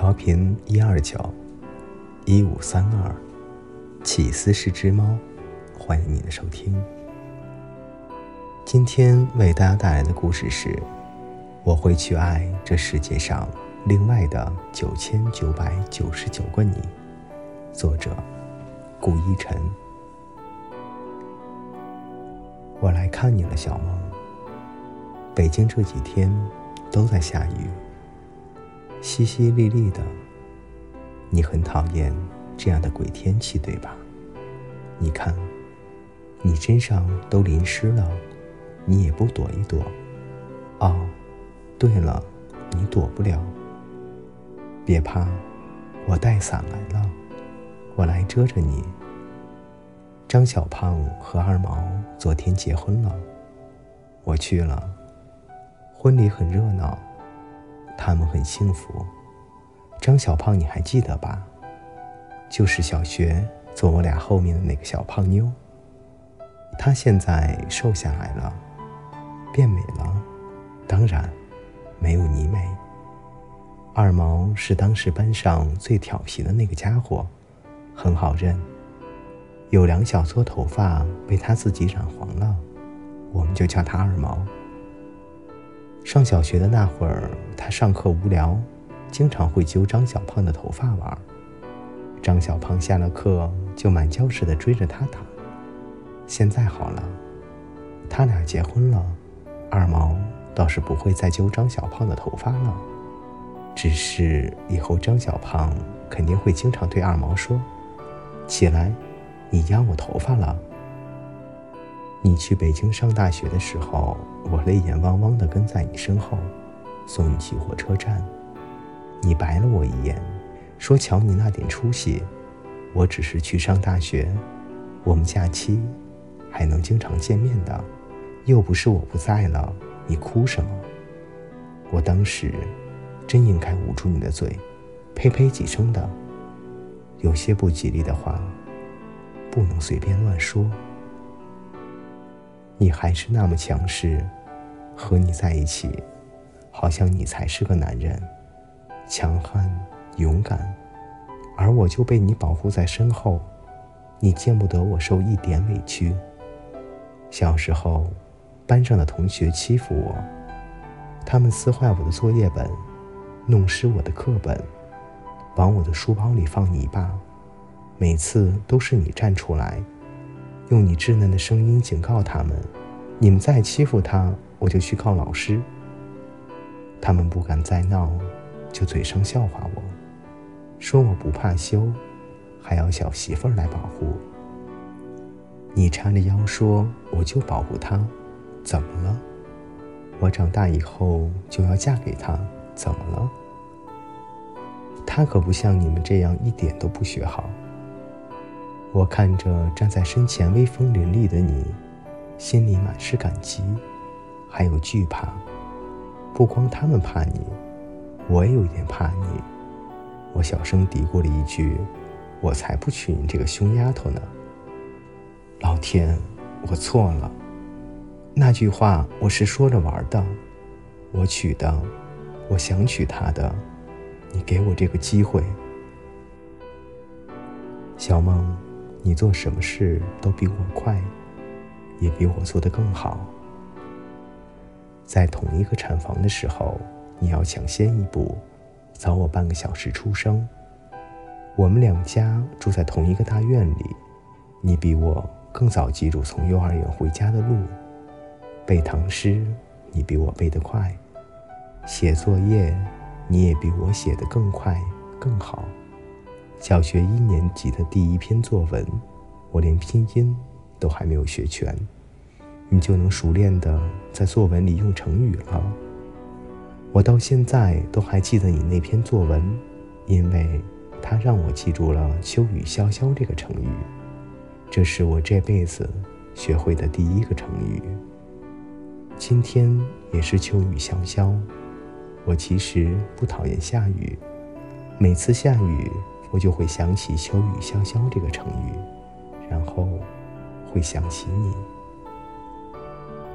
调频一二九一五三二，起司是只猫，欢迎你的收听。今天为大家带来的故事是：我会去爱这世界上另外的九千九百九十九个你。作者：顾一晨。我来看你了，小梦。北京这几天都在下雨。淅淅沥沥的，你很讨厌这样的鬼天气，对吧？你看，你身上都淋湿了，你也不躲一躲。哦，对了，你躲不了。别怕，我带伞来了，我来遮着你。张小胖和二毛昨天结婚了，我去了，婚礼很热闹。他们很幸福。张小胖，你还记得吧？就是小学坐我俩后面的那个小胖妞。她现在瘦下来了，变美了，当然没有你美。二毛是当时班上最调皮的那个家伙，很好认。有两小撮头发被他自己染黄了，我们就叫他二毛。上小学的那会儿，他上课无聊，经常会揪张小胖的头发玩。张小胖下了课就满教室的追着他打。现在好了，他俩结婚了，二毛倒是不会再揪张小胖的头发了。只是以后张小胖肯定会经常对二毛说：“起来，你压我头发了。”你去北京上大学的时候，我泪眼汪汪地跟在你身后，送你去火车站。你白了我一眼，说：“瞧你那点出息，我只是去上大学，我们假期还能经常见面的，又不是我不在了，你哭什么？”我当时真应该捂住你的嘴，呸呸几声的。有些不吉利的话，不能随便乱说。你还是那么强势，和你在一起，好像你才是个男人，强悍勇敢，而我就被你保护在身后，你见不得我受一点委屈。小时候，班上的同学欺负我，他们撕坏我的作业本，弄湿我的课本，往我的书包里放泥巴，每次都是你站出来。用你稚嫩的声音警告他们：“你们再欺负他，我就去告老师。”他们不敢再闹，就嘴上笑话我，说我不怕羞，还要小媳妇儿来保护。你叉着腰说：“我就保护他，怎么了？我长大以后就要嫁给他，怎么了？他可不像你们这样一点都不学好。”我看着站在身前威风凛凛的你，心里满是感激，还有惧怕。不光他们怕你，我也有点怕你。我小声嘀咕了一句：“我才不娶你这个凶丫头呢！”老天，我错了。那句话我是说着玩的。我娶的，我想娶她的。你给我这个机会，小梦。你做什么事都比我快，也比我做得更好。在同一个产房的时候，你要抢先一步，早我半个小时出生。我们两家住在同一个大院里，你比我更早记住从幼儿园回家的路。背唐诗，你比我背得快；写作业，你也比我写得更快更好。小学一年级的第一篇作文，我连拼音都还没有学全，你就能熟练的在作文里用成语了。我到现在都还记得你那篇作文，因为它让我记住了“秋雨潇潇”这个成语，这是我这辈子学会的第一个成语。今天也是秋雨潇潇，我其实不讨厌下雨，每次下雨。我就会想起“秋雨潇潇”这个成语，然后会想起你。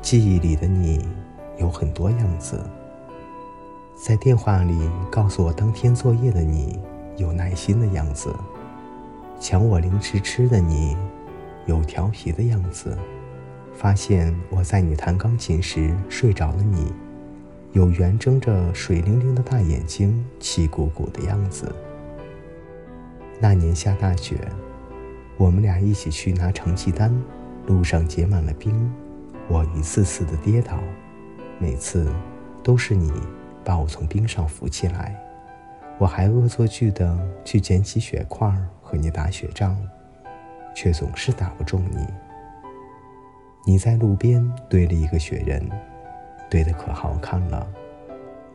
记忆里的你有很多样子，在电话里告诉我当天作业的你有耐心的样子，抢我零食吃的你有调皮的样子，发现我在你弹钢琴时睡着的你有圆睁着水灵灵的大眼睛气鼓鼓的样子。那年下大雪，我们俩一起去拿成绩单，路上结满了冰，我一次次的跌倒，每次都是你。把我从冰上扶起来，我还恶作剧的去捡起雪块和你打雪仗，却总是打不中你。你在路边堆了一个雪人，堆得可好看了。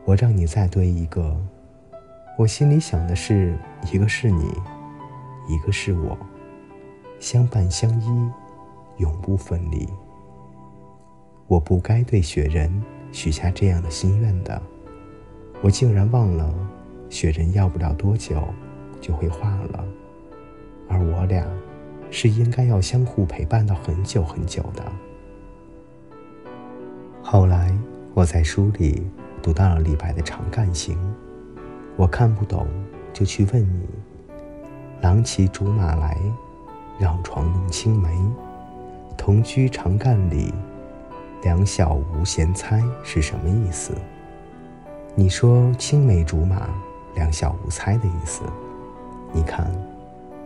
我让你再堆一个，我心里想的是，一个是你，一个是我，相伴相依，永不分离。我不该对雪人许下这样的心愿的。我竟然忘了，雪人要不了多久就会化了，而我俩是应该要相互陪伴到很久很久的。后来我在书里读到了李白的《长干行》，我看不懂，就去问你：“郎骑竹马来，绕床弄青梅，同居长干里，两小无嫌猜”是什么意思？你说青梅竹马，两小无猜的意思。你看，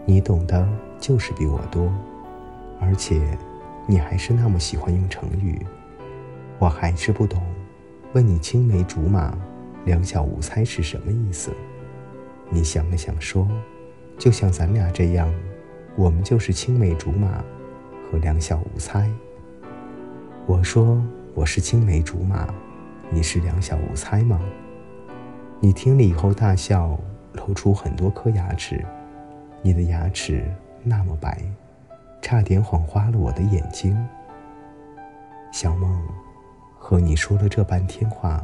你懂的就是比我多，而且你还是那么喜欢用成语。我还是不懂，问你青梅竹马，两小无猜是什么意思？你想了想说，就像咱俩这样，我们就是青梅竹马和两小无猜。我说我是青梅竹马。你是两小无猜吗？你听了以后大笑，露出很多颗牙齿。你的牙齿那么白，差点晃花了我的眼睛。小梦，和你说了这半天话，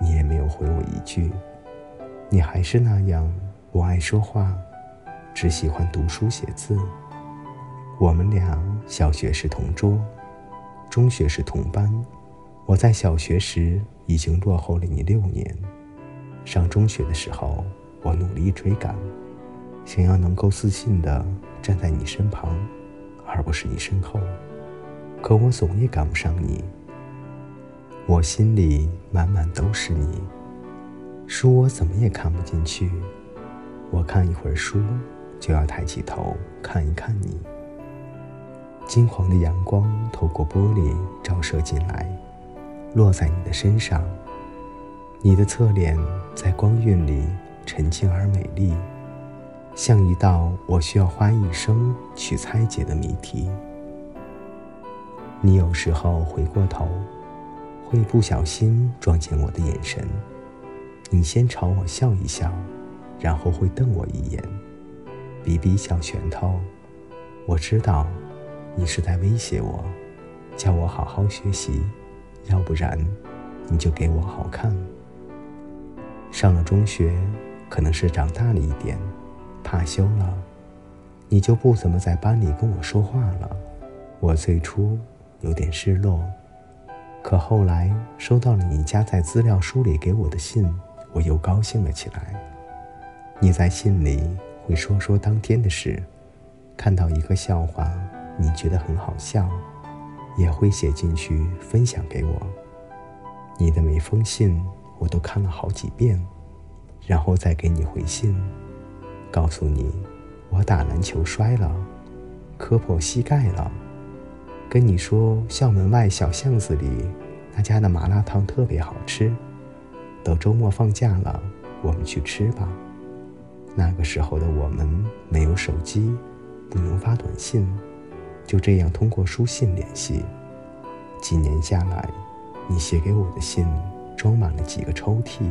你也没有回我一句。你还是那样不爱说话，只喜欢读书写字。我们俩小学是同桌，中学是同班。我在小学时已经落后了你六年，上中学的时候，我努力追赶，想要能够自信的站在你身旁，而不是你身后。可我总也赶不上你，我心里满满都是你，书我怎么也看不进去。我看一会儿书，就要抬起头看一看你。金黄的阳光透过玻璃照射进来。落在你的身上，你的侧脸在光晕里沉静而美丽，像一道我需要花一生去拆解的谜题。你有时候回过头，会不小心撞见我的眼神，你先朝我笑一笑，然后会瞪我一眼，比比小拳头。我知道，你是在威胁我，叫我好好学习。要不然，你就给我好看。上了中学，可能是长大了一点，怕羞了，你就不怎么在班里跟我说话了。我最初有点失落，可后来收到了你夹在资料书里给我的信，我又高兴了起来。你在信里会说说当天的事，看到一个笑话，你觉得很好笑。也会写进去分享给我。你的每封信我都看了好几遍，然后再给你回信，告诉你我打篮球摔了，磕破膝盖了，跟你说校门外小巷子里那家的麻辣烫特别好吃。等周末放假了，我们去吃吧。那个时候的我们没有手机，不能发短信。就这样通过书信联系，几年下来，你写给我的信装满了几个抽屉。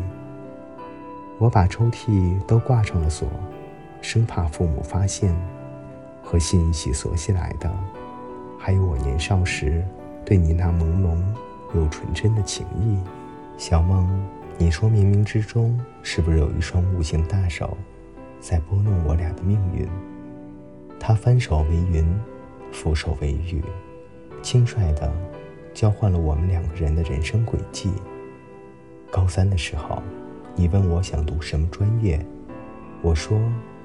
我把抽屉都挂上了锁，生怕父母发现。和信一起锁起来的，还有我年少时对你那朦胧又纯真的情谊。小梦，你说冥冥之中是不是有一双无形大手，在拨弄我俩的命运？他翻手为云。俯首为雨，轻率地交换了我们两个人的人生轨迹。高三的时候，你问我想读什么专业，我说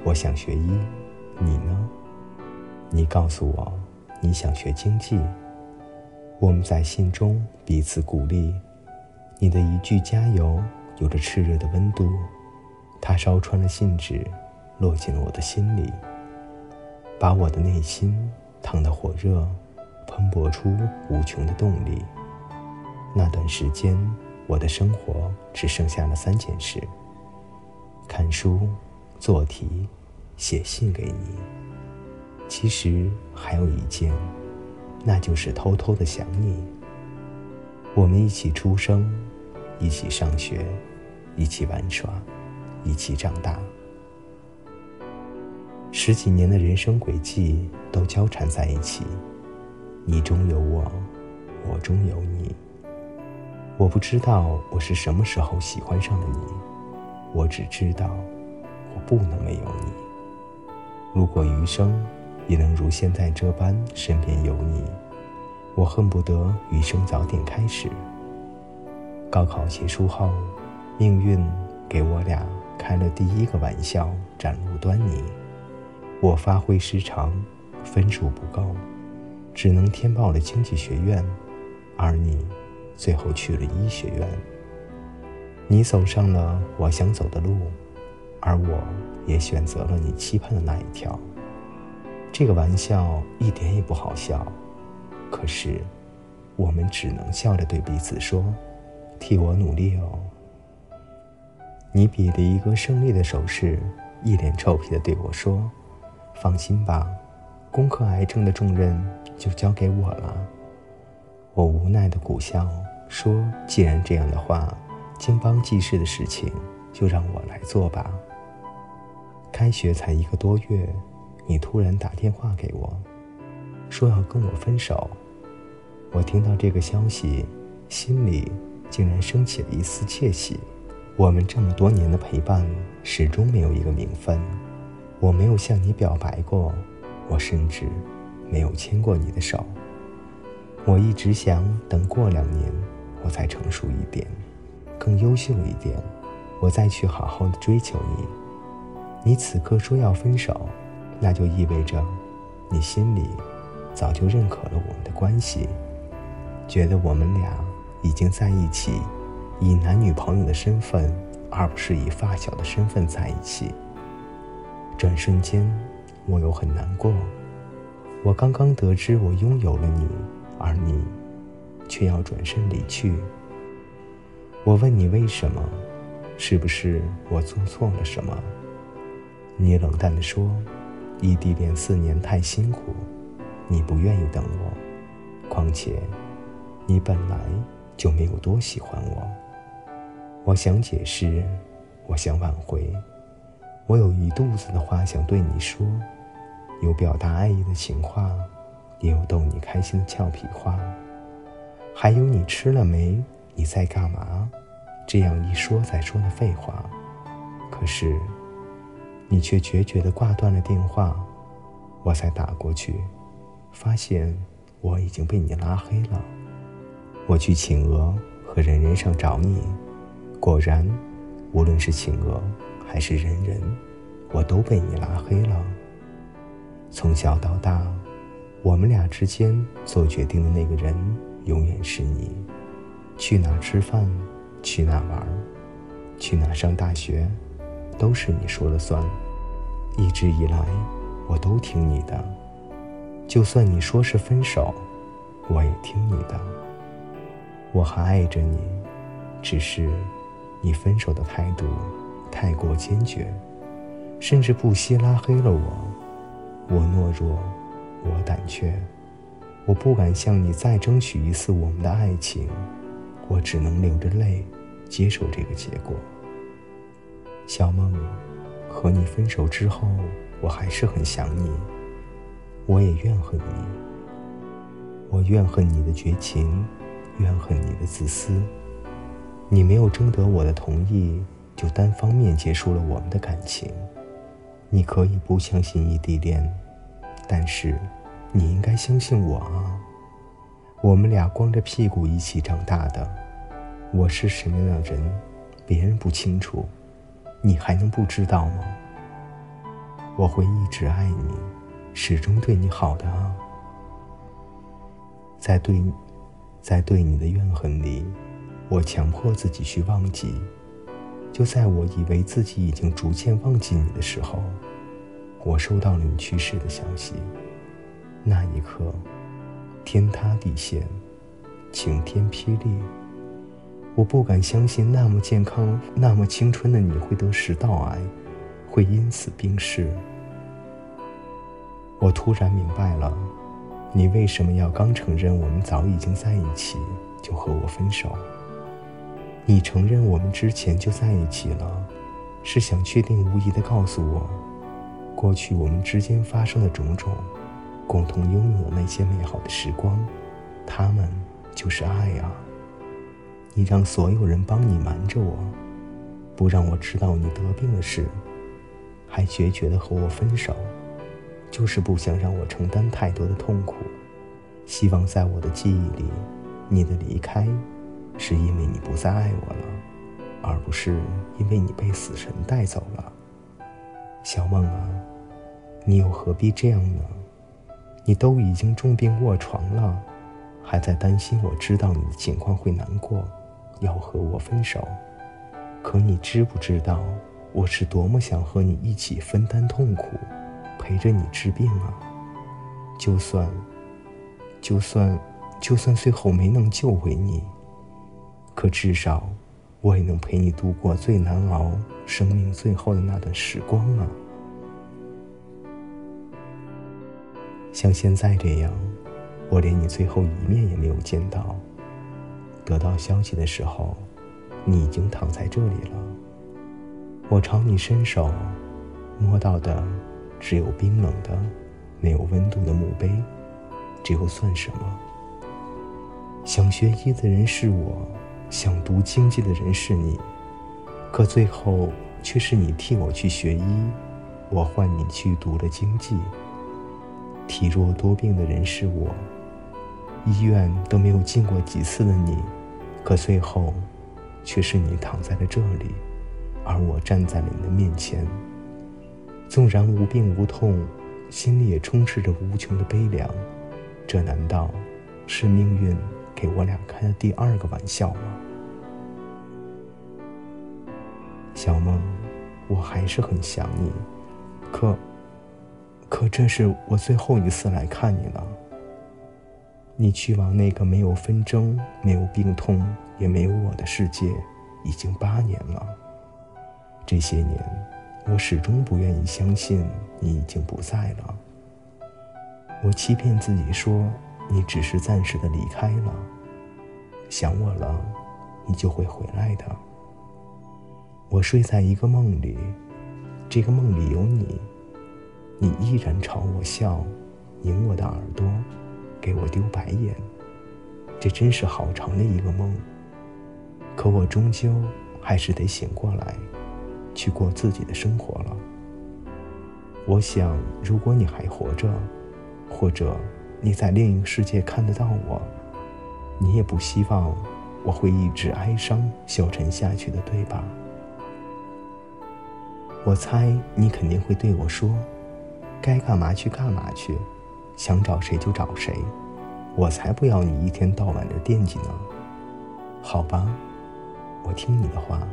我想学医。你呢？你告诉我你想学经济。我们在信中彼此鼓励。你的一句加油，有着炽热的温度，它烧穿了信纸，落进了我的心里，把我的内心烫得火热，喷薄出无穷的动力。那段时间，我的生活只剩下了三件事：看书、做题、写信给你。其实还有一件，那就是偷偷的想你。我们一起出生，一起上学，一起玩耍，一起长大。十几年的人生轨迹都交缠在一起，你中有我，我中有你。我不知道我是什么时候喜欢上了你，我只知道我不能没有你。如果余生也能如现在这般身边有你，我恨不得余生早点开始。高考结束后，命运给我俩开了第一个玩笑，展露端倪。我发挥失常，分数不够，只能填报了经济学院，而你。最后去了医学院，你走上了我想走的路，而我也选择了你期盼的那一条。这个玩笑一点也不好笑，可是我们只能笑着对彼此说：“替我努力哦。”你比了一个胜利的手势，一脸臭屁的对我说：“放心吧，攻克癌症的重任就交给我了。”我无奈的苦笑。说：“既然这样的话，经邦济世的事情就让我来做吧。”开学才一个多月，你突然打电话给我，说要跟我分手。我听到这个消息，心里竟然升起了一丝窃喜。我们这么多年的陪伴，始终没有一个名分。我没有向你表白过，我甚至没有牵过你的手。我一直想等过两年。我再成熟一点，更优秀一点，我再去好好的追求你。你此刻说要分手，那就意味着你心里早就认可了我们的关系，觉得我们俩已经在一起，以男女朋友的身份，而不是以发小的身份在一起。转瞬间，我又很难过。我刚刚得知我拥有了你，而你。却要转身离去。我问你为什么？是不是我做错了什么？你冷淡地说：“异地恋四年太辛苦，你不愿意等我。况且，你本来就没有多喜欢我。”我想解释，我想挽回，我有一肚子的话想对你说，有表达爱意的情话，也有逗你开心的俏皮话。还有你吃了没？你在干嘛？这样一说再说的废话，可是你却决绝地挂断了电话。我才打过去，发现我已经被你拉黑了。我去企鹅和人人上找你，果然，无论是企鹅还是人人，我都被你拉黑了。从小到大，我们俩之间做决定的那个人。永远是你，去哪吃饭，去哪玩，去哪上大学，都是你说了算。一直以来，我都听你的。就算你说是分手，我也听你的。我还爱着你，只是你分手的态度太过坚决，甚至不惜拉黑了我。我懦弱，我胆怯。我不敢向你再争取一次我们的爱情，我只能流着泪接受这个结果。小梦，和你分手之后，我还是很想你，我也怨恨你。我怨恨你的绝情，怨恨你的自私。你没有征得我的同意，就单方面结束了我们的感情。你可以不相信异地恋，但是。你应该相信我啊！我们俩光着屁股一起长大的，我是什么样的人，别人不清楚，你还能不知道吗？我会一直爱你，始终对你好的啊。在对，在对你的怨恨里，我强迫自己去忘记。就在我以为自己已经逐渐忘记你的时候，我收到了你去世的消息。那一刻，天塌地陷，晴天霹雳。我不敢相信，那么健康、那么青春的你会得食道癌，会因此病逝。我突然明白了，你为什么要刚承认我们早已经在一起，就和我分手。你承认我们之前就在一起了，是想确定无疑的告诉我，过去我们之间发生的种种，共同拥有那些美好的时光，他们就是爱啊！你让所有人帮你瞒着我，不让我知道你得病的事，还决绝的和我分手，就是不想让我承担太多的痛苦，希望在我的记忆里，你的离开。是因为你不再爱我了，而不是因为你被死神带走了。小梦啊，你又何必这样呢？你都已经重病卧床了，还在担心我知道你的情况会难过，要和我分手。可你知不知道，我是多么想和你一起分担痛苦，陪着你治病啊？就算，就算，就算最后没能救回你。可至少，我也能陪你度过最难熬、生命最后的那段时光啊！像现在这样，我连你最后一面也没有见到。得到消息的时候，你已经躺在这里了。我朝你伸手，摸到的只有冰冷的、没有温度的墓碑，这又算什么？想学医的人是我。想读经济的人是你，可最后却是你替我去学医，我换你去读了经济。体弱多病的人是我，医院都没有进过几次的你，可最后却是你躺在了这里，而我站在了你的面前。纵然无病无痛，心里也充斥着无穷的悲凉。这难道是命运？给我俩开的第二个玩笑吗，小梦？我还是很想你，可，可这是我最后一次来看你了。你去往那个没有纷争、没有病痛、也没有我的世界，已经八年了。这些年，我始终不愿意相信你已经不在了。我欺骗自己说。你只是暂时的离开了，想我了，你就会回来的。我睡在一个梦里，这个梦里有你，你依然朝我笑，拧我的耳朵，给我丢白眼。这真是好长的一个梦。可我终究还是得醒过来，去过自己的生活了。我想，如果你还活着，或者……你在另一个世界看得到我，你也不希望我会一直哀伤消沉下去的，对吧？我猜你肯定会对我说：“该干嘛去干嘛去，想找谁就找谁，我才不要你一天到晚的惦记呢。”好吧，我听你的话，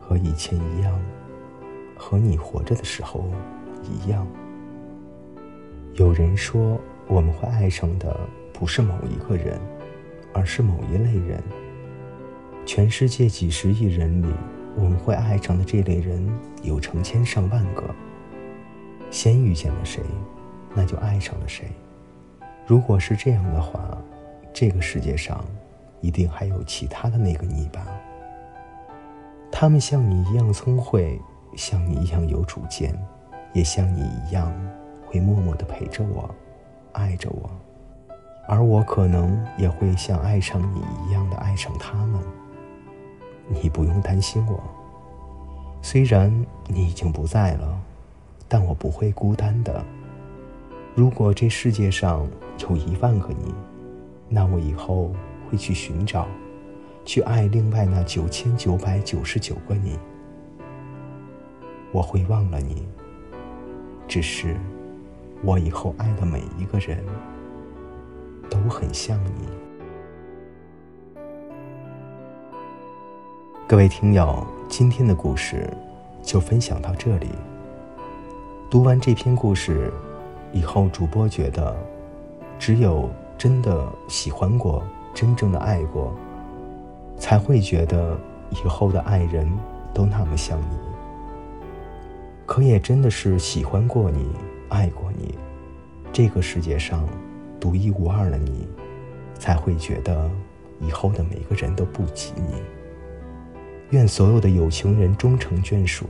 和以前一样，和你活着的时候一样。有人说。我们会爱上的不是某一个人，而是某一类人。全世界几十亿人里，我们会爱上的这类人有成千上万个。先遇见了谁，那就爱上了谁。如果是这样的话，这个世界上一定还有其他的那个你吧？他们像你一样聪慧，像你一样有主见，也像你一样会默默的陪着我。爱着我，而我可能也会像爱上你一样的爱上他们。你不用担心我，虽然你已经不在了，但我不会孤单的。如果这世界上有一万个你，那我以后会去寻找，去爱另外那九千九百九十九个你。我会忘了你，只是我以后爱的每一个人都很像你。各位听友，今天的故事就分享到这里。读完这篇故事以后，主播觉得，只有真的喜欢过、真正的爱过，才会觉得以后的爱人都那么像你。可也真的是喜欢过你、爱过你，这个世界上独一无二的你，才会觉得以后的每个人都不及你。愿所有的有情人终成眷属，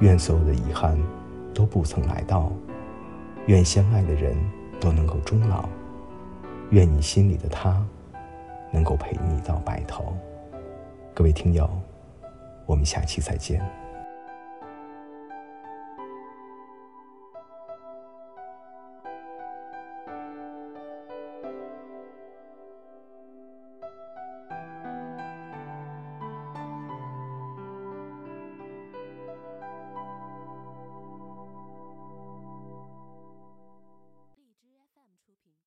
愿所有的遗憾都不曾来到，愿相爱的人都能够终老，愿你心里的他能够陪你到白头。各位听友，我们下期再见。